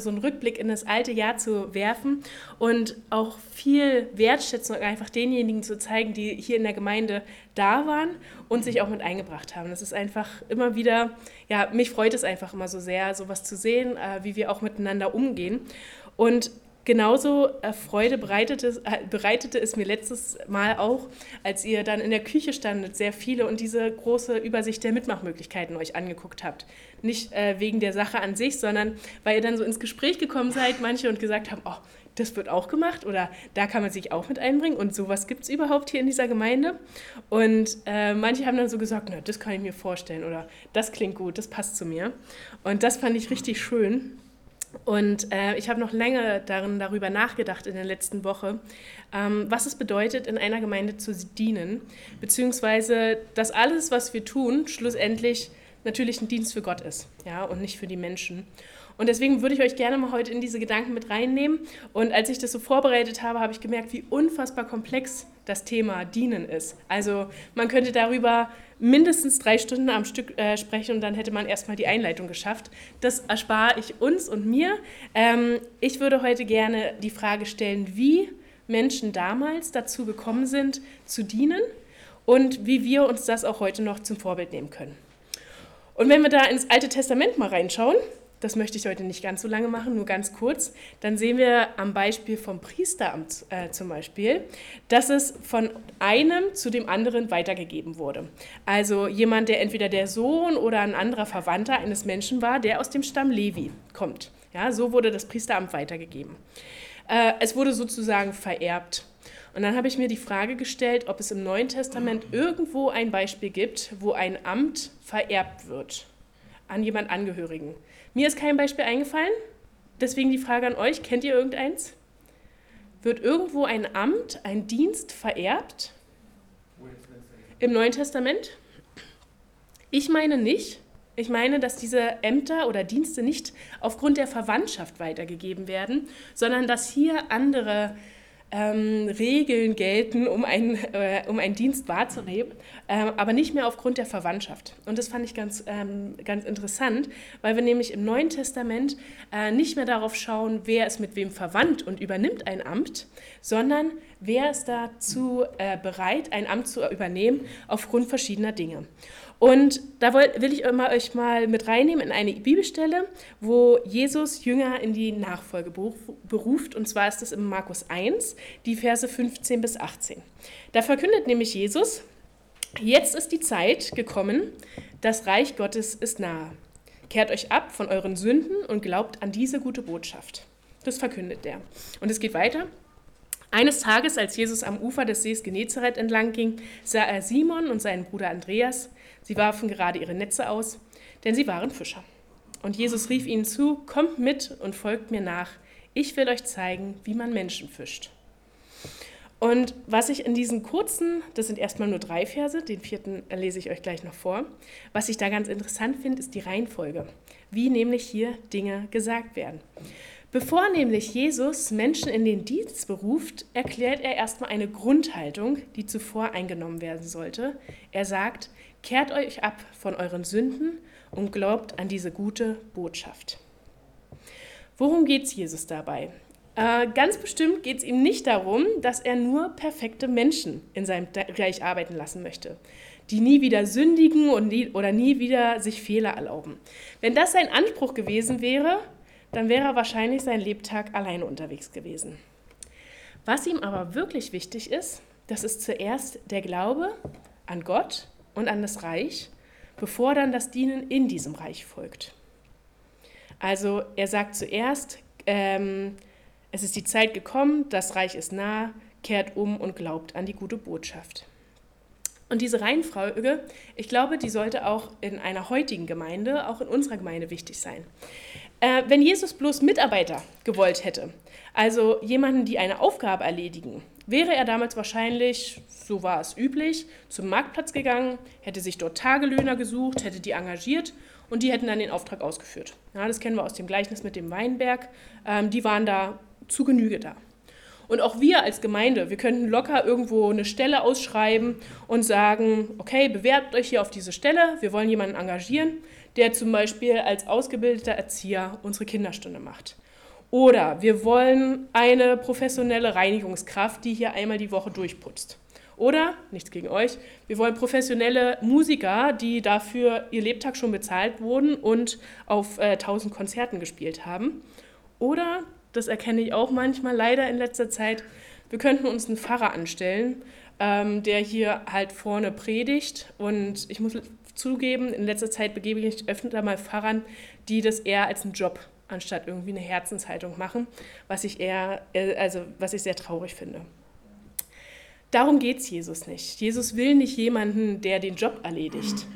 so einen Rückblick in das alte Jahr zu werfen und auch viel Wertschätzung einfach denjenigen zu zeigen, die hier in der Gemeinde da waren und sich auch mit eingebracht haben. Das ist einfach immer wieder, ja, mich freut es einfach immer so sehr, sowas zu sehen, äh, wie wir auch miteinander umgehen. Und Genauso äh, Freude bereitete, äh, bereitete es mir letztes Mal auch, als ihr dann in der Küche standet, sehr viele und diese große Übersicht der Mitmachmöglichkeiten euch angeguckt habt. Nicht äh, wegen der Sache an sich, sondern weil ihr dann so ins Gespräch gekommen seid, manche und gesagt haben, oh, das wird auch gemacht oder da kann man sich auch mit einbringen und sowas gibt es überhaupt hier in dieser Gemeinde. Und äh, manche haben dann so gesagt, na, das kann ich mir vorstellen oder das klingt gut, das passt zu mir. Und das fand ich richtig schön. Und äh, ich habe noch länger darin, darüber nachgedacht in der letzten Woche, ähm, was es bedeutet, in einer Gemeinde zu dienen, beziehungsweise dass alles, was wir tun, schlussendlich natürlich ein Dienst für Gott ist ja, und nicht für die Menschen. Und deswegen würde ich euch gerne mal heute in diese Gedanken mit reinnehmen. Und als ich das so vorbereitet habe, habe ich gemerkt, wie unfassbar komplex das Thema Dienen ist. Also man könnte darüber mindestens drei Stunden am Stück äh, sprechen und dann hätte man erstmal die Einleitung geschafft. Das erspare ich uns und mir. Ähm, ich würde heute gerne die Frage stellen, wie Menschen damals dazu gekommen sind, zu dienen und wie wir uns das auch heute noch zum Vorbild nehmen können. Und wenn wir da ins Alte Testament mal reinschauen, das möchte ich heute nicht ganz so lange machen, nur ganz kurz. Dann sehen wir am Beispiel vom Priesteramt äh, zum Beispiel, dass es von einem zu dem anderen weitergegeben wurde. Also jemand, der entweder der Sohn oder ein anderer Verwandter eines Menschen war, der aus dem Stamm Levi kommt. Ja, so wurde das Priesteramt weitergegeben. Äh, es wurde sozusagen vererbt. Und dann habe ich mir die Frage gestellt, ob es im Neuen Testament irgendwo ein Beispiel gibt, wo ein Amt vererbt wird an jemand Angehörigen. Mir ist kein Beispiel eingefallen, deswegen die Frage an euch, kennt ihr irgendeins? Wird irgendwo ein Amt, ein Dienst vererbt? Im Neuen Testament? Ich meine nicht. Ich meine, dass diese Ämter oder Dienste nicht aufgrund der Verwandtschaft weitergegeben werden, sondern dass hier andere ähm, Regeln gelten, um einen, äh, um einen Dienst wahrzunehmen, äh, aber nicht mehr aufgrund der Verwandtschaft. Und das fand ich ganz, ähm, ganz interessant, weil wir nämlich im Neuen Testament äh, nicht mehr darauf schauen, wer ist mit wem verwandt und übernimmt ein Amt, sondern wer ist dazu äh, bereit, ein Amt zu übernehmen aufgrund verschiedener Dinge. Und da will ich euch mal mit reinnehmen in eine Bibelstelle, wo Jesus Jünger in die Nachfolge beruft. Und zwar ist es im Markus 1, die Verse 15 bis 18. Da verkündet nämlich Jesus, jetzt ist die Zeit gekommen, das Reich Gottes ist nahe. Kehrt euch ab von euren Sünden und glaubt an diese gute Botschaft. Das verkündet er. Und es geht weiter. Eines Tages, als Jesus am Ufer des Sees Genezareth entlang ging, sah er Simon und seinen Bruder Andreas. Sie warfen gerade ihre Netze aus, denn sie waren Fischer. Und Jesus rief ihnen zu, kommt mit und folgt mir nach. Ich will euch zeigen, wie man Menschen fischt. Und was ich in diesen kurzen, das sind erstmal nur drei Verse, den vierten lese ich euch gleich noch vor, was ich da ganz interessant finde, ist die Reihenfolge, wie nämlich hier Dinge gesagt werden. Bevor nämlich Jesus Menschen in den Dienst beruft, erklärt er erstmal eine Grundhaltung, die zuvor eingenommen werden sollte. Er sagt, kehrt euch ab von euren Sünden und glaubt an diese gute Botschaft. Worum geht es Jesus dabei? Äh, ganz bestimmt geht es ihm nicht darum, dass er nur perfekte Menschen in seinem Reich arbeiten lassen möchte, die nie wieder sündigen und nie, oder nie wieder sich Fehler erlauben. Wenn das sein Anspruch gewesen wäre, dann wäre er wahrscheinlich sein Lebtag alleine unterwegs gewesen. Was ihm aber wirklich wichtig ist, das ist zuerst der Glaube an Gott und an das Reich, bevor dann das Dienen in diesem Reich folgt. Also er sagt zuerst, ähm, es ist die Zeit gekommen, das Reich ist nah, kehrt um und glaubt an die gute Botschaft. Und diese Reihenfolge, ich glaube, die sollte auch in einer heutigen Gemeinde, auch in unserer Gemeinde wichtig sein. Äh, wenn Jesus bloß Mitarbeiter gewollt hätte, also jemanden, die eine Aufgabe erledigen, wäre er damals wahrscheinlich, so war es üblich, zum Marktplatz gegangen, hätte sich dort Tagelöhner gesucht, hätte die engagiert und die hätten dann den Auftrag ausgeführt. Ja, das kennen wir aus dem Gleichnis mit dem Weinberg. Ähm, die waren da zu Genüge da. Und auch wir als Gemeinde, wir könnten locker irgendwo eine Stelle ausschreiben und sagen, okay, bewerbt euch hier auf diese Stelle, wir wollen jemanden engagieren der zum Beispiel als ausgebildeter Erzieher unsere Kinderstunde macht. Oder wir wollen eine professionelle Reinigungskraft, die hier einmal die Woche durchputzt. Oder, nichts gegen euch, wir wollen professionelle Musiker, die dafür ihr Lebtag schon bezahlt wurden und auf äh, 1000 Konzerten gespielt haben. Oder, das erkenne ich auch manchmal leider in letzter Zeit, wir könnten uns einen Pfarrer anstellen, ähm, der hier halt vorne predigt. Und ich muss zugeben, in letzter Zeit begebe ich mich öfter mal Pfarrern, die das eher als einen Job anstatt irgendwie eine Herzenshaltung machen, was ich eher, äh, also was ich sehr traurig finde. Darum geht es Jesus nicht. Jesus will nicht jemanden, der den Job erledigt.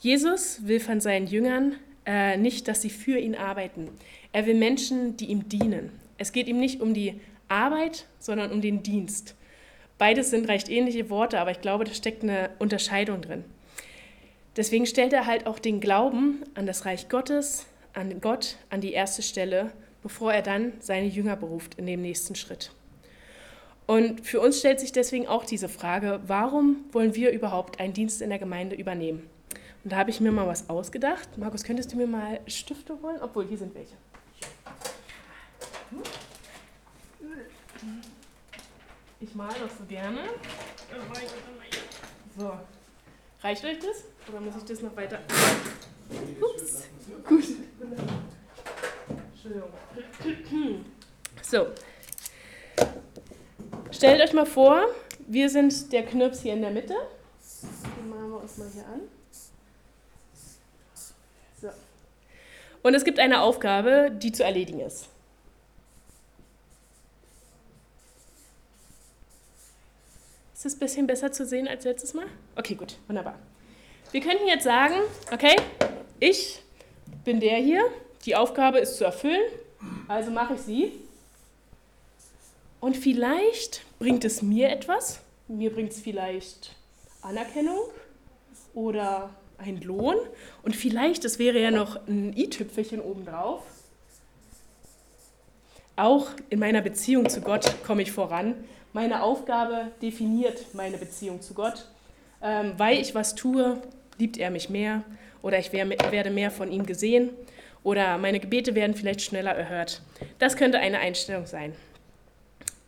Jesus will von seinen Jüngern äh, nicht, dass sie für ihn arbeiten. Er will Menschen, die ihm dienen. Es geht ihm nicht um die Arbeit, sondern um den Dienst. Beides sind recht ähnliche Worte, aber ich glaube, da steckt eine Unterscheidung drin. Deswegen stellt er halt auch den Glauben an das Reich Gottes, an Gott, an die erste Stelle, bevor er dann seine Jünger beruft in dem nächsten Schritt. Und für uns stellt sich deswegen auch diese Frage, warum wollen wir überhaupt einen Dienst in der Gemeinde übernehmen? Und da habe ich mir mal was ausgedacht. Markus, könntest du mir mal Stifte holen? Obwohl, hier sind welche. Ich male das so gerne. So. Reicht euch das? Oder muss ich das noch weiter? Ups. Gut. Entschuldigung. So, Stellt euch mal vor, wir sind der Knirps hier in der Mitte. Den malen wir uns mal hier an. So. Und es gibt eine Aufgabe, die zu erledigen ist. Ist das ein bisschen besser zu sehen als letztes Mal? Okay, gut, wunderbar. Wir könnten jetzt sagen, okay, ich bin der hier, die Aufgabe ist zu erfüllen, also mache ich sie. Und vielleicht bringt es mir etwas. Mir bringt es vielleicht Anerkennung oder einen Lohn. Und vielleicht, das wäre ja noch ein i-Tüpfelchen obendrauf. Auch in meiner Beziehung zu Gott komme ich voran. Meine Aufgabe definiert meine Beziehung zu Gott. Ähm, weil ich was tue, liebt er mich mehr oder ich werde mehr von ihm gesehen oder meine Gebete werden vielleicht schneller erhört. Das könnte eine Einstellung sein.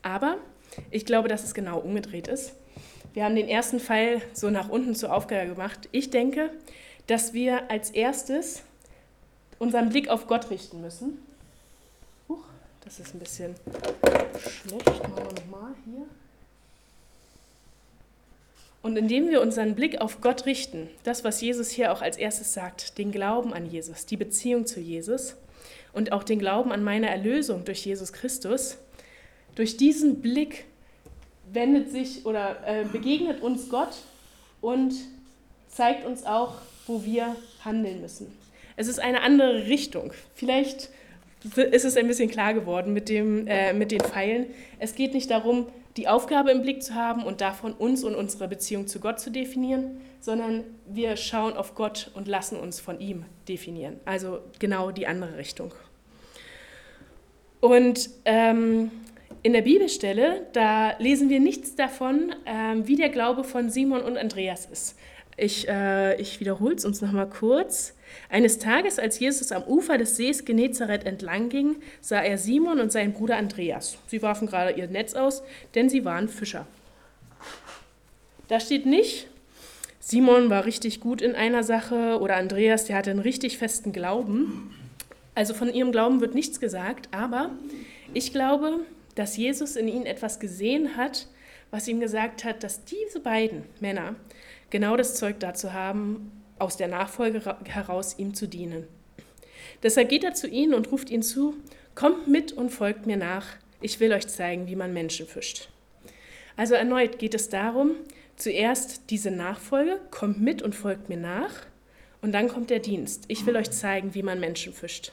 Aber ich glaube, dass es genau umgedreht ist. Wir haben den ersten Fall so nach unten zur Aufgabe gemacht. Ich denke, dass wir als erstes unseren Blick auf Gott richten müssen. Huch, das ist ein bisschen schlecht. Machen wir nochmal hier. Und indem wir unseren Blick auf Gott richten, das, was Jesus hier auch als erstes sagt, den Glauben an Jesus, die Beziehung zu Jesus und auch den Glauben an meine Erlösung durch Jesus Christus, durch diesen Blick wendet sich oder äh, begegnet uns Gott und zeigt uns auch, wo wir handeln müssen. Es ist eine andere Richtung. Vielleicht ist es ein bisschen klar geworden mit, dem, äh, mit den Pfeilen. Es geht nicht darum, die Aufgabe im Blick zu haben und davon uns und unsere Beziehung zu Gott zu definieren, sondern wir schauen auf Gott und lassen uns von ihm definieren. Also genau die andere Richtung. Und ähm, in der Bibelstelle, da lesen wir nichts davon, ähm, wie der Glaube von Simon und Andreas ist. Ich, äh, ich wiederhole es uns nochmal kurz. Eines Tages, als Jesus am Ufer des Sees Genezareth entlang ging, sah er Simon und seinen Bruder Andreas. Sie warfen gerade ihr Netz aus, denn sie waren Fischer. Da steht nicht, Simon war richtig gut in einer Sache oder Andreas, der hatte einen richtig festen Glauben. Also von ihrem Glauben wird nichts gesagt, aber ich glaube, dass Jesus in ihnen etwas gesehen hat, was ihm gesagt hat, dass diese beiden Männer genau das Zeug dazu haben, aus der Nachfolge heraus ihm zu dienen. Deshalb geht er zu ihnen und ruft ihnen zu, kommt mit und folgt mir nach, ich will euch zeigen, wie man Menschen fischt. Also erneut geht es darum, zuerst diese Nachfolge, kommt mit und folgt mir nach, und dann kommt der Dienst, ich will euch zeigen, wie man Menschen fischt.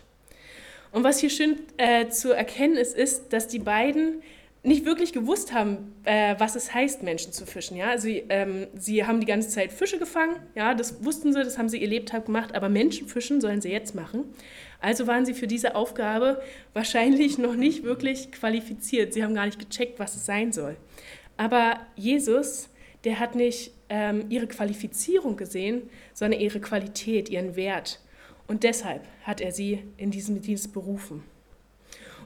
Und was hier schön äh, zu erkennen ist, ist, dass die beiden nicht wirklich gewusst haben, äh, was es heißt, Menschen zu fischen. Ja? Also, ähm, sie haben die ganze Zeit Fische gefangen, ja, das wussten sie, das haben sie ihr Lebtag gemacht, aber Menschen fischen sollen sie jetzt machen. Also waren sie für diese Aufgabe wahrscheinlich noch nicht wirklich qualifiziert. Sie haben gar nicht gecheckt, was es sein soll. Aber Jesus, der hat nicht ähm, ihre Qualifizierung gesehen, sondern ihre Qualität, ihren Wert. Und deshalb hat er sie in diesem Dienst berufen.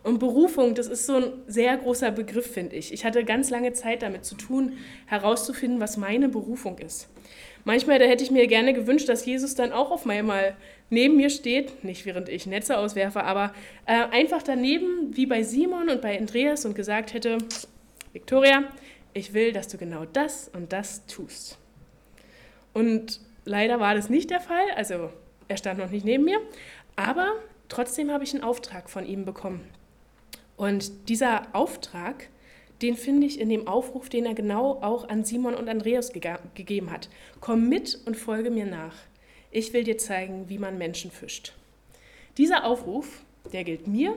Und Berufung, das ist so ein sehr großer Begriff, finde ich. Ich hatte ganz lange Zeit damit zu tun, herauszufinden, was meine Berufung ist. Manchmal, da hätte ich mir gerne gewünscht, dass Jesus dann auch auf einmal neben mir steht, nicht während ich Netze auswerfe, aber äh, einfach daneben, wie bei Simon und bei Andreas und gesagt hätte, Victoria, ich will, dass du genau das und das tust. Und leider war das nicht der Fall, also er stand noch nicht neben mir, aber trotzdem habe ich einen Auftrag von ihm bekommen. Und dieser Auftrag, den finde ich in dem Aufruf, den er genau auch an Simon und Andreas ge gegeben hat. Komm mit und folge mir nach. Ich will dir zeigen, wie man Menschen fischt. Dieser Aufruf, der gilt mir,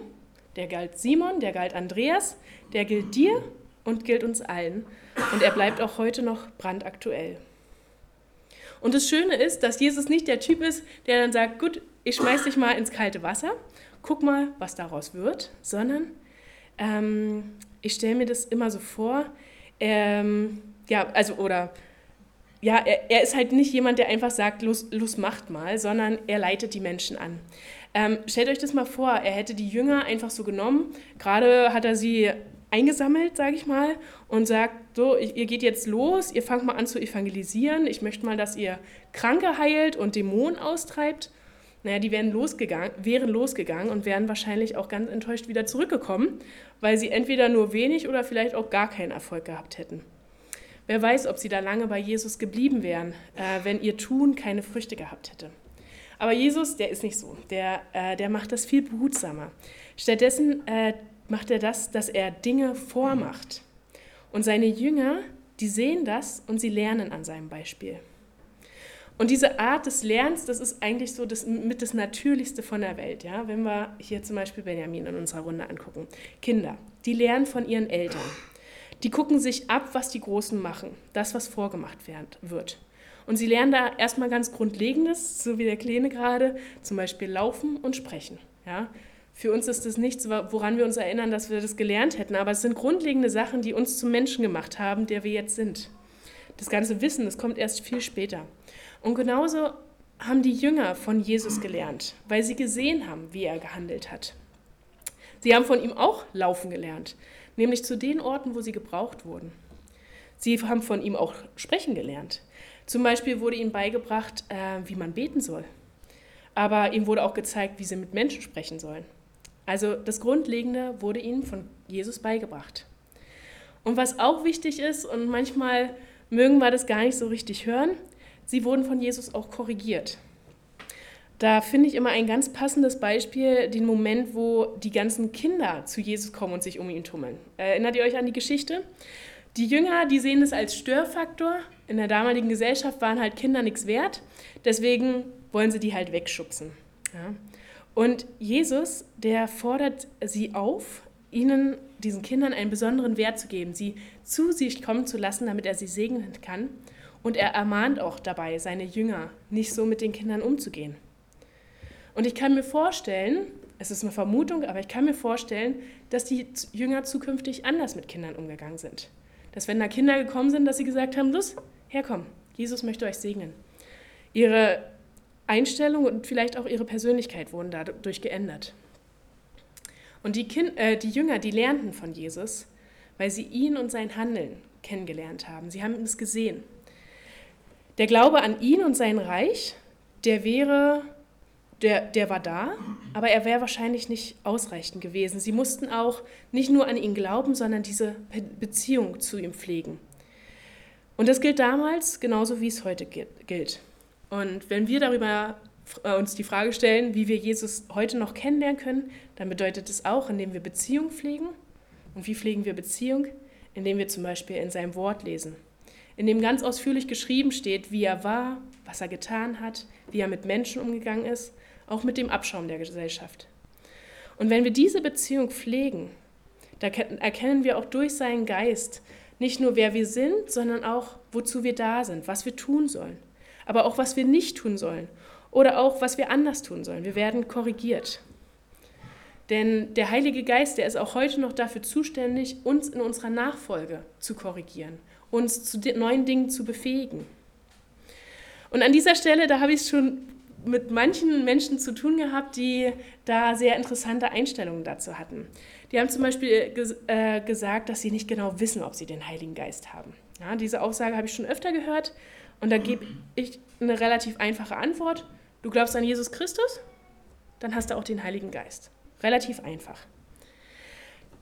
der galt Simon, der galt Andreas, der gilt dir und gilt uns allen. Und er bleibt auch heute noch brandaktuell. Und das Schöne ist, dass Jesus nicht der Typ ist, der dann sagt, gut, ich schmeiß dich mal ins kalte Wasser, guck mal, was daraus wird, sondern ähm, ich stelle mir das immer so vor, ähm, ja, also, oder, ja, er, er, ist halt nicht jemand, der einfach sagt, los, los macht mal, sondern er leitet die Menschen an. Ähm, stellt euch das mal vor, er hätte die Jünger einfach so genommen, gerade hat er sie eingesammelt, sage ich mal, und sagt, so, ihr geht jetzt los, ihr fangt mal an zu evangelisieren, ich möchte mal, dass ihr Kranke heilt und Dämonen austreibt naja, die wären losgegangen, wären losgegangen und wären wahrscheinlich auch ganz enttäuscht wieder zurückgekommen, weil sie entweder nur wenig oder vielleicht auch gar keinen Erfolg gehabt hätten. Wer weiß, ob sie da lange bei Jesus geblieben wären, äh, wenn ihr Tun keine Früchte gehabt hätte. Aber Jesus, der ist nicht so. Der, äh, der macht das viel behutsamer. Stattdessen äh, macht er das, dass er Dinge vormacht. Und seine Jünger, die sehen das und sie lernen an seinem Beispiel. Und diese Art des Lernens, das ist eigentlich so das, mit das Natürlichste von der Welt. Ja? Wenn wir hier zum Beispiel Benjamin in unserer Runde angucken. Kinder, die lernen von ihren Eltern. Die gucken sich ab, was die Großen machen, das, was vorgemacht wird. Und sie lernen da erstmal ganz Grundlegendes, so wie der Kleine gerade, zum Beispiel laufen und sprechen. Ja? Für uns ist das nichts, woran wir uns erinnern, dass wir das gelernt hätten, aber es sind grundlegende Sachen, die uns zum Menschen gemacht haben, der wir jetzt sind. Das ganze Wissen, das kommt erst viel später. Und genauso haben die Jünger von Jesus gelernt, weil sie gesehen haben, wie er gehandelt hat. Sie haben von ihm auch laufen gelernt, nämlich zu den Orten, wo sie gebraucht wurden. Sie haben von ihm auch sprechen gelernt. Zum Beispiel wurde ihnen beigebracht, äh, wie man beten soll. Aber ihm wurde auch gezeigt, wie sie mit Menschen sprechen sollen. Also das Grundlegende wurde ihnen von Jesus beigebracht. Und was auch wichtig ist, und manchmal mögen wir das gar nicht so richtig hören, sie wurden von Jesus auch korrigiert. Da finde ich immer ein ganz passendes Beispiel, den Moment, wo die ganzen Kinder zu Jesus kommen und sich um ihn tummeln. Erinnert ihr euch an die Geschichte? Die Jünger, die sehen es als Störfaktor. In der damaligen Gesellschaft waren halt Kinder nichts wert. Deswegen wollen sie die halt wegschubsen. Ja. Und Jesus, der fordert sie auf, ihnen, diesen Kindern, einen besonderen Wert zu geben, sie zu sich kommen zu lassen, damit er sie segnen kann und er ermahnt auch dabei seine Jünger, nicht so mit den Kindern umzugehen. Und ich kann mir vorstellen, es ist eine Vermutung, aber ich kann mir vorstellen, dass die Jünger zukünftig anders mit Kindern umgegangen sind. Dass wenn da Kinder gekommen sind, dass sie gesagt haben, los, herkomm, Jesus möchte euch segnen. Ihre Einstellung und vielleicht auch ihre Persönlichkeit wurden dadurch geändert. Und die, kind, äh, die Jünger, die lernten von Jesus, weil sie ihn und sein Handeln kennengelernt haben. Sie haben es gesehen. Der Glaube an ihn und sein Reich, der wäre, der, der war da, aber er wäre wahrscheinlich nicht ausreichend gewesen. Sie mussten auch nicht nur an ihn glauben, sondern diese Beziehung zu ihm pflegen. Und das gilt damals genauso, wie es heute gilt. Und wenn wir darüber äh, uns die Frage stellen, wie wir Jesus heute noch kennenlernen können, dann bedeutet es auch, indem wir Beziehung pflegen. Und wie pflegen wir Beziehung? Indem wir zum Beispiel in seinem Wort lesen in dem ganz ausführlich geschrieben steht, wie er war, was er getan hat, wie er mit Menschen umgegangen ist, auch mit dem Abschaum der Gesellschaft. Und wenn wir diese Beziehung pflegen, da erkennen wir auch durch seinen Geist nicht nur, wer wir sind, sondern auch, wozu wir da sind, was wir tun sollen, aber auch, was wir nicht tun sollen oder auch, was wir anders tun sollen. Wir werden korrigiert. Denn der Heilige Geist, der ist auch heute noch dafür zuständig, uns in unserer Nachfolge zu korrigieren uns zu neuen Dingen zu befähigen. Und an dieser Stelle, da habe ich es schon mit manchen Menschen zu tun gehabt, die da sehr interessante Einstellungen dazu hatten. Die haben zum Beispiel ges äh, gesagt, dass sie nicht genau wissen, ob sie den Heiligen Geist haben. Ja, diese Aussage habe ich schon öfter gehört und da gebe ich eine relativ einfache Antwort. Du glaubst an Jesus Christus? Dann hast du auch den Heiligen Geist. Relativ einfach.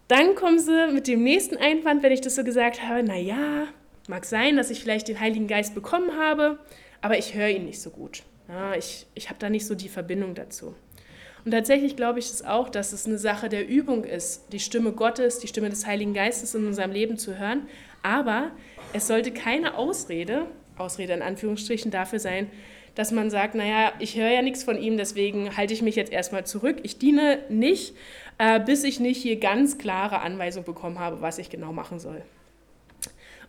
Dann kommen sie mit dem nächsten Einwand, wenn ich das so gesagt habe, naja, mag sein, dass ich vielleicht den Heiligen Geist bekommen habe, aber ich höre ihn nicht so gut. Ja, ich ich habe da nicht so die Verbindung dazu. Und tatsächlich glaube ich es auch, dass es eine Sache der Übung ist, die Stimme Gottes, die Stimme des Heiligen Geistes in unserem Leben zu hören. Aber es sollte keine Ausrede, Ausrede in Anführungsstrichen, dafür sein, dass man sagt, naja, ich höre ja nichts von ihm, deswegen halte ich mich jetzt erstmal zurück. Ich diene nicht, äh, bis ich nicht hier ganz klare Anweisungen bekommen habe, was ich genau machen soll.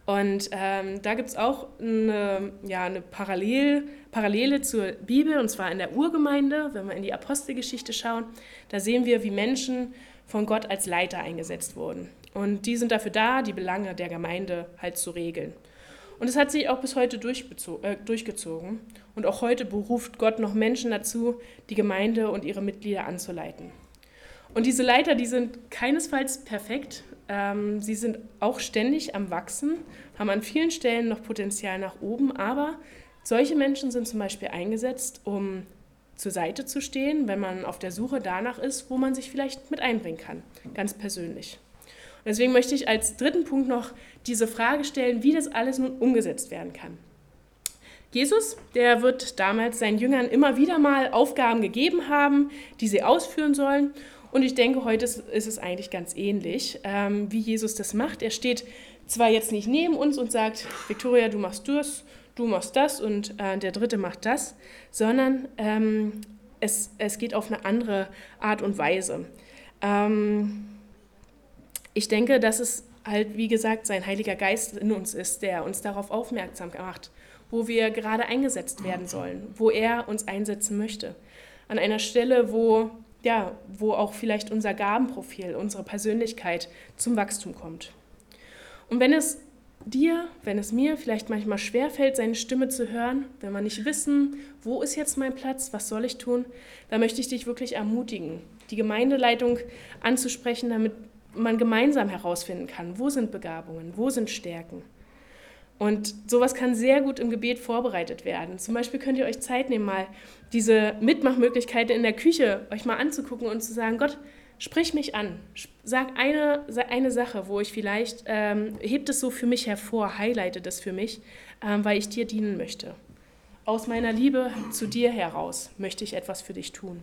Und ähm, da gibt es auch eine, ja, eine Parallel, Parallele zur Bibel, und zwar in der Urgemeinde, wenn wir in die Apostelgeschichte schauen. Da sehen wir, wie Menschen von Gott als Leiter eingesetzt wurden. Und die sind dafür da, die Belange der Gemeinde halt zu regeln. Und es hat sich auch bis heute äh, durchgezogen. Und auch heute beruft Gott noch Menschen dazu, die Gemeinde und ihre Mitglieder anzuleiten. Und diese Leiter, die sind keinesfalls perfekt. Ähm, sie sind auch ständig am Wachsen, haben an vielen Stellen noch Potenzial nach oben, aber solche Menschen sind zum Beispiel eingesetzt, um zur Seite zu stehen, wenn man auf der Suche danach ist, wo man sich vielleicht mit einbringen kann, ganz persönlich. Und deswegen möchte ich als dritten Punkt noch diese Frage stellen, wie das alles nun umgesetzt werden kann. Jesus, der wird damals seinen Jüngern immer wieder mal Aufgaben gegeben haben, die sie ausführen sollen. Und ich denke, heute ist, es eigentlich ganz ähnlich, ähm, wie Jesus das macht. Er steht zwar jetzt nicht neben uns und sagt, Victoria, du machst das, du machst das und äh, der Dritte macht das, sondern ähm, es, es geht auf eine andere Art und Weise. Ähm, ich denke, dass es halt, wie gesagt, sein Heiliger Geist in uns ist, der uns darauf aufmerksam macht, wo wir gerade eingesetzt werden sollen, wo er uns einsetzen möchte. An einer Stelle, wo ja, wo auch vielleicht unser Gabenprofil, unsere Persönlichkeit zum Wachstum kommt. Und wenn es dir, wenn es mir vielleicht manchmal schwerfällt, seine Stimme zu hören, wenn wir nicht wissen, wo ist jetzt mein Platz, was soll ich tun, dann möchte ich dich wirklich ermutigen, die Gemeindeleitung anzusprechen, damit man gemeinsam herausfinden kann, wo sind Begabungen, wo sind Stärken. Und sowas kann sehr gut im Gebet vorbereitet werden. Zum Beispiel könnt ihr euch Zeit nehmen, mal diese Mitmachmöglichkeiten in der Küche euch mal anzugucken und zu sagen, Gott, sprich mich an. Sag eine, eine Sache, wo ich vielleicht, ähm, hebt es so für mich hervor, highlighte das für mich, ähm, weil ich dir dienen möchte. Aus meiner Liebe zu dir heraus möchte ich etwas für dich tun.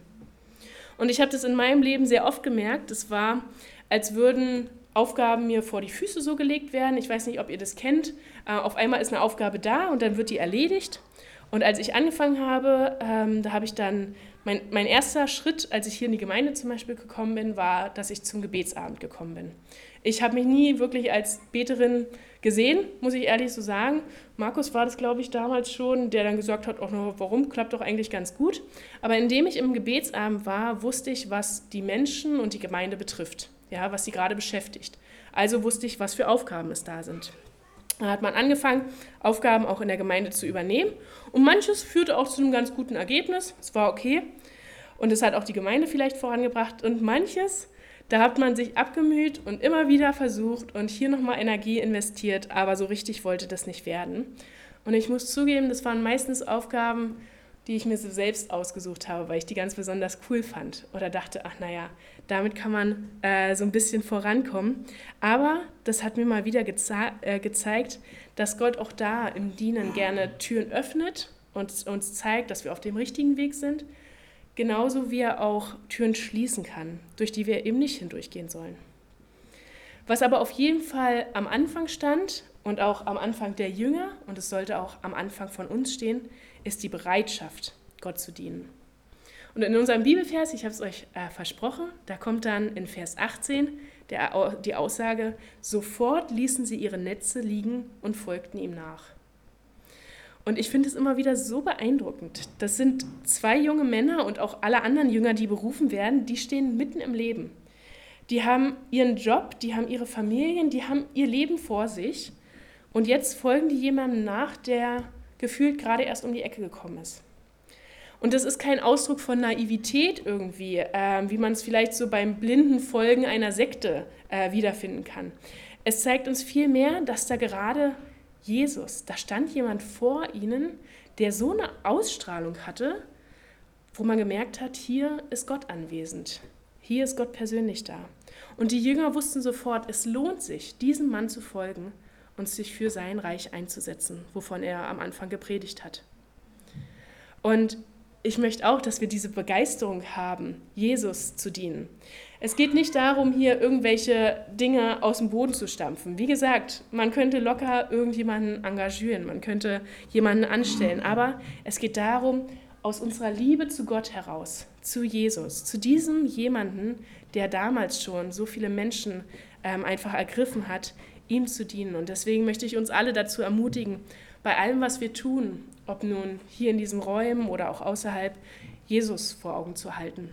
Und ich habe das in meinem Leben sehr oft gemerkt. Es war, als würden Aufgaben mir vor die Füße so gelegt werden. Ich weiß nicht, ob ihr das kennt. Äh, auf einmal ist eine Aufgabe da und dann wird die erledigt. Und als ich angefangen habe, ähm, da habe ich dann, mein, mein erster Schritt, als ich hier in die Gemeinde zum Beispiel gekommen bin, war, dass ich zum Gebetsabend gekommen bin. Ich habe mich nie wirklich als Beterin gesehen, muss ich ehrlich so sagen. Markus war das, glaube ich, damals schon, der dann gesagt hat, auch nur, warum, klappt doch eigentlich ganz gut. Aber indem ich im Gebetsabend war, wusste ich, was die Menschen und die Gemeinde betrifft ja, was sie gerade beschäftigt. Also wusste ich, was für Aufgaben es da sind. Da hat man angefangen, Aufgaben auch in der Gemeinde zu übernehmen. Und manches führte auch zu einem ganz guten Ergebnis. Es war okay. Und es hat auch die Gemeinde vielleicht vorangebracht. Und manches, da hat man sich abgemüht und immer wieder versucht und hier nochmal Energie investiert. Aber so richtig wollte das nicht werden. Und ich muss zugeben, das waren meistens Aufgaben, die ich mir so selbst ausgesucht habe, weil ich die ganz besonders cool fand oder dachte, ach naja, damit kann man äh, so ein bisschen vorankommen. Aber das hat mir mal wieder äh, gezeigt, dass Gott auch da im Dienen gerne Türen öffnet und uns zeigt, dass wir auf dem richtigen Weg sind, genauso wie er auch Türen schließen kann, durch die wir eben nicht hindurchgehen sollen. Was aber auf jeden Fall am Anfang stand und auch am Anfang der Jünger, und es sollte auch am Anfang von uns stehen, ist die Bereitschaft, Gott zu dienen. Und in unserem Bibelvers, ich habe es euch äh, versprochen, da kommt dann in Vers 18 der, die Aussage, sofort ließen sie ihre Netze liegen und folgten ihm nach. Und ich finde es immer wieder so beeindruckend. Das sind zwei junge Männer und auch alle anderen Jünger, die berufen werden, die stehen mitten im Leben. Die haben ihren Job, die haben ihre Familien, die haben ihr Leben vor sich. Und jetzt folgen die jemandem nach, der gefühlt gerade erst um die Ecke gekommen ist. Und das ist kein Ausdruck von Naivität irgendwie, äh, wie man es vielleicht so beim blinden Folgen einer Sekte äh, wiederfinden kann. Es zeigt uns vielmehr, dass da gerade Jesus, da stand jemand vor ihnen, der so eine Ausstrahlung hatte, wo man gemerkt hat, hier ist Gott anwesend. Hier ist Gott persönlich da. Und die Jünger wussten sofort, es lohnt sich, diesem Mann zu folgen und sich für sein Reich einzusetzen, wovon er am Anfang gepredigt hat. Und ich möchte auch, dass wir diese Begeisterung haben, Jesus zu dienen. Es geht nicht darum, hier irgendwelche Dinge aus dem Boden zu stampfen. Wie gesagt, man könnte locker irgendjemanden engagieren, man könnte jemanden anstellen, aber es geht darum, aus unserer Liebe zu Gott heraus, zu Jesus, zu diesem jemanden, der damals schon so viele Menschen ähm, einfach ergriffen hat, ihm zu dienen. Und deswegen möchte ich uns alle dazu ermutigen, bei allem, was wir tun, ob nun hier in diesen Räumen oder auch außerhalb, Jesus vor Augen zu halten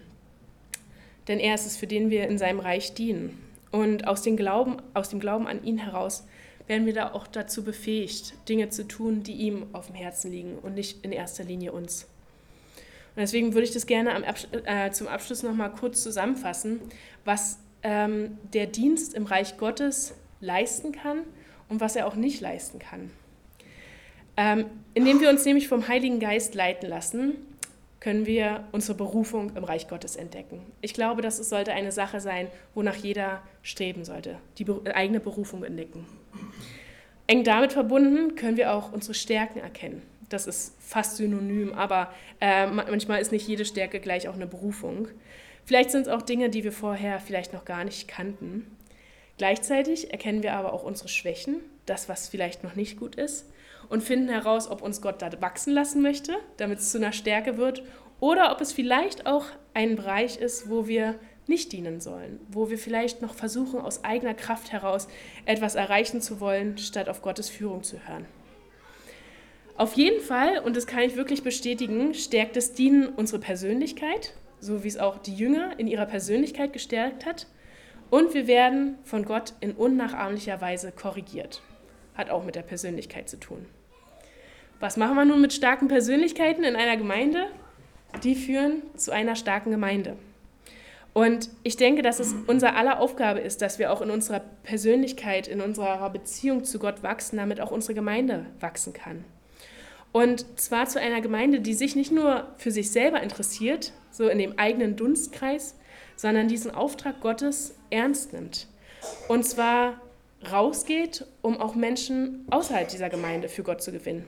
denn er ist es, für den wir in seinem Reich dienen. Und aus dem Glauben, aus dem Glauben an ihn heraus werden wir da auch dazu befähigt, Dinge zu tun, die ihm auf dem Herzen liegen und nicht in erster Linie uns. Und deswegen würde ich das gerne am, äh, zum Abschluss noch mal kurz zusammenfassen, was ähm, der Dienst im Reich Gottes leisten kann und was er auch nicht leisten kann. Ähm, indem wir uns nämlich vom Heiligen Geist leiten lassen, können wir unsere Berufung im Reich Gottes entdecken. Ich glaube, das sollte eine Sache sein, wonach jeder streben sollte, die eigene Berufung entdecken. Eng damit verbunden können wir auch unsere Stärken erkennen. Das ist fast synonym, aber äh, manchmal ist nicht jede Stärke gleich auch eine Berufung. Vielleicht sind es auch Dinge, die wir vorher vielleicht noch gar nicht kannten. Gleichzeitig erkennen wir aber auch unsere Schwächen, das, was vielleicht noch nicht gut ist und finden heraus, ob uns Gott da wachsen lassen möchte, damit es zu einer Stärke wird, oder ob es vielleicht auch ein Bereich ist, wo wir nicht dienen sollen, wo wir vielleicht noch versuchen, aus eigener Kraft heraus etwas erreichen zu wollen, statt auf Gottes Führung zu hören. Auf jeden Fall, und das kann ich wirklich bestätigen, stärkt das Dienen unsere Persönlichkeit, so wie es auch die Jünger in ihrer Persönlichkeit gestärkt hat. Und wir werden von Gott in unnachahmlicher Weise korrigiert. Hat auch mit der Persönlichkeit zu tun. Was machen wir nun mit starken Persönlichkeiten in einer Gemeinde? Die führen zu einer starken Gemeinde. Und ich denke, dass es unser aller Aufgabe ist, dass wir auch in unserer Persönlichkeit, in unserer Beziehung zu Gott wachsen, damit auch unsere Gemeinde wachsen kann. Und zwar zu einer Gemeinde, die sich nicht nur für sich selber interessiert, so in dem eigenen Dunstkreis, sondern diesen Auftrag Gottes ernst nimmt. Und zwar rausgeht, um auch Menschen außerhalb dieser Gemeinde für Gott zu gewinnen.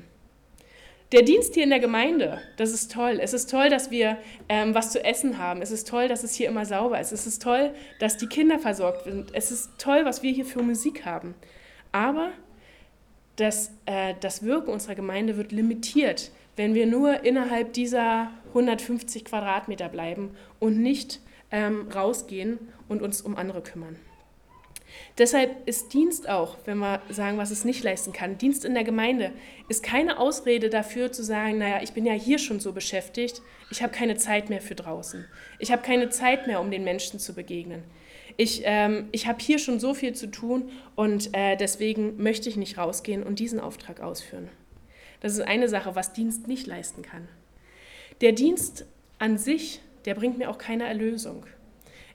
Der Dienst hier in der Gemeinde, das ist toll. Es ist toll, dass wir ähm, was zu essen haben. Es ist toll, dass es hier immer sauber ist. Es ist toll, dass die Kinder versorgt sind. Es ist toll, was wir hier für Musik haben. Aber das, äh, das Wirken unserer Gemeinde wird limitiert, wenn wir nur innerhalb dieser 150 Quadratmeter bleiben und nicht ähm, rausgehen und uns um andere kümmern. Deshalb ist Dienst auch, wenn wir sagen, was es nicht leisten kann, Dienst in der Gemeinde ist keine Ausrede dafür zu sagen, naja, ich bin ja hier schon so beschäftigt, ich habe keine Zeit mehr für draußen. Ich habe keine Zeit mehr, um den Menschen zu begegnen. Ich, ähm, ich habe hier schon so viel zu tun und äh, deswegen möchte ich nicht rausgehen und diesen Auftrag ausführen. Das ist eine Sache, was Dienst nicht leisten kann. Der Dienst an sich, der bringt mir auch keine Erlösung.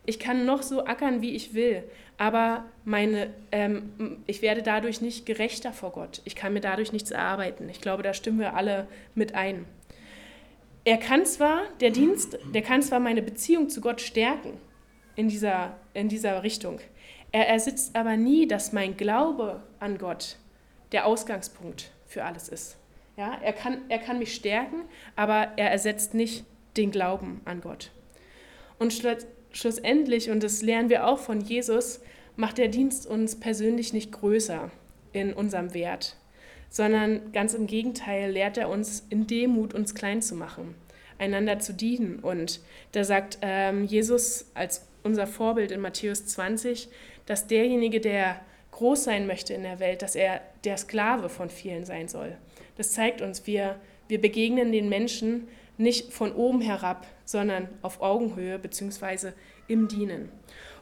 Ich kann noch so ackern, wie ich will, aber meine, ähm, ich werde dadurch nicht gerechter vor Gott. Ich kann mir dadurch nichts erarbeiten. Ich glaube, da stimmen wir alle mit ein. Er kann zwar, der Dienst, der kann zwar meine Beziehung zu Gott stärken in dieser, in dieser Richtung. Er ersetzt aber nie, dass mein Glaube an Gott der Ausgangspunkt für alles ist. Ja, er, kann, er kann mich stärken, aber er ersetzt nicht den Glauben an Gott. Und schlussendlich, und das lernen wir auch von Jesus, macht der Dienst uns persönlich nicht größer in unserem Wert, sondern ganz im Gegenteil lehrt er uns in Demut, uns klein zu machen, einander zu dienen. Und da sagt ähm, Jesus als unser Vorbild in Matthäus 20, dass derjenige, der groß sein möchte in der Welt, dass er der Sklave von vielen sein soll. Das zeigt uns, wir, wir begegnen den Menschen nicht von oben herab, sondern auf Augenhöhe bzw. im Dienen.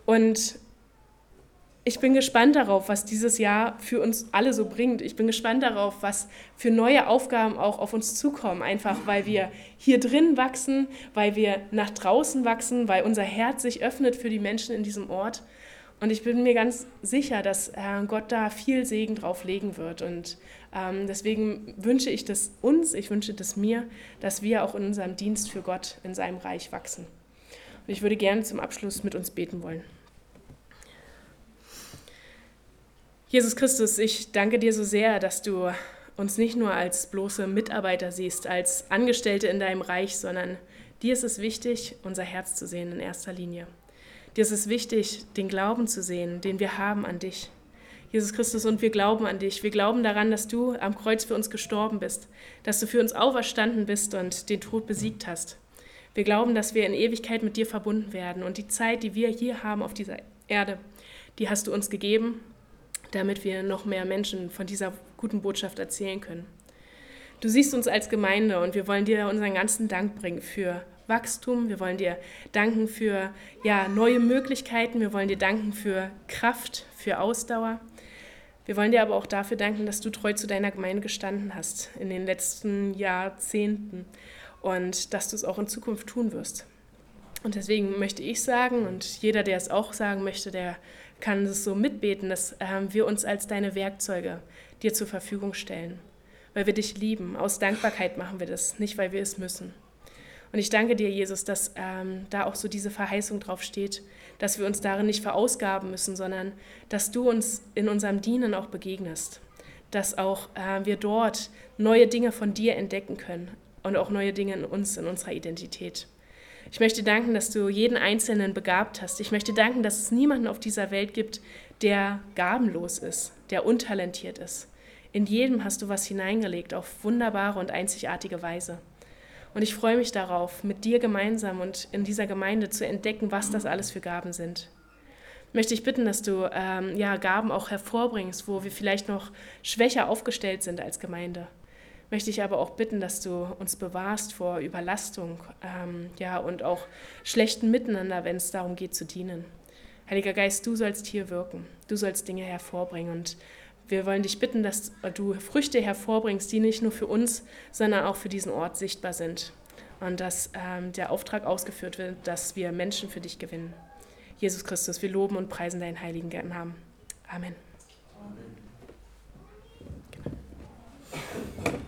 Und ich bin gespannt darauf, was dieses Jahr für uns alle so bringt. Ich bin gespannt darauf, was für neue Aufgaben auch auf uns zukommen. Einfach weil wir hier drin wachsen, weil wir nach draußen wachsen, weil unser Herz sich öffnet für die Menschen in diesem Ort. Und ich bin mir ganz sicher, dass äh, Gott da viel Segen drauf legen wird. Und ähm, deswegen wünsche ich das uns, ich wünsche das mir, dass wir auch in unserem Dienst für Gott in seinem Reich wachsen. Und ich würde gerne zum Abschluss mit uns beten wollen. Jesus Christus, ich danke dir so sehr, dass du uns nicht nur als bloße Mitarbeiter siehst, als Angestellte in deinem Reich, sondern dir ist es wichtig, unser Herz zu sehen in erster Linie. Dir ist es wichtig, den Glauben zu sehen, den wir haben an dich. Jesus Christus, und wir glauben an dich. Wir glauben daran, dass du am Kreuz für uns gestorben bist, dass du für uns auferstanden bist und den Tod besiegt hast. Wir glauben, dass wir in Ewigkeit mit dir verbunden werden und die Zeit, die wir hier haben auf dieser Erde, die hast du uns gegeben damit wir noch mehr Menschen von dieser guten Botschaft erzählen können. Du siehst uns als Gemeinde und wir wollen dir unseren ganzen Dank bringen für Wachstum. Wir wollen dir danken für ja, neue Möglichkeiten. Wir wollen dir danken für Kraft, für Ausdauer. Wir wollen dir aber auch dafür danken, dass du treu zu deiner Gemeinde gestanden hast in den letzten Jahrzehnten und dass du es auch in Zukunft tun wirst. Und deswegen möchte ich sagen und jeder, der es auch sagen möchte, der kann es so mitbeten, dass äh, wir uns als deine Werkzeuge dir zur Verfügung stellen, weil wir dich lieben. Aus Dankbarkeit machen wir das, nicht weil wir es müssen. Und ich danke dir, Jesus, dass ähm, da auch so diese Verheißung drauf steht, dass wir uns darin nicht verausgaben müssen, sondern dass du uns in unserem Dienen auch begegnest, dass auch äh, wir dort neue Dinge von dir entdecken können und auch neue Dinge in uns, in unserer Identität. Ich möchte danken, dass du jeden Einzelnen begabt hast. Ich möchte danken, dass es niemanden auf dieser Welt gibt, der gabenlos ist, der untalentiert ist. In jedem hast du was hineingelegt auf wunderbare und einzigartige Weise. Und ich freue mich darauf, mit dir gemeinsam und in dieser Gemeinde zu entdecken, was das alles für Gaben sind. Möchte ich bitten, dass du ähm, ja, Gaben auch hervorbringst, wo wir vielleicht noch schwächer aufgestellt sind als Gemeinde möchte ich aber auch bitten, dass du uns bewahrst vor Überlastung ähm, ja, und auch schlechten Miteinander, wenn es darum geht zu dienen. Heiliger Geist, du sollst hier wirken, du sollst Dinge hervorbringen und wir wollen dich bitten, dass du Früchte hervorbringst, die nicht nur für uns, sondern auch für diesen Ort sichtbar sind. Und dass ähm, der Auftrag ausgeführt wird, dass wir Menschen für dich gewinnen. Jesus Christus, wir loben und preisen deinen heiligen Namen. Amen. Amen. Genau.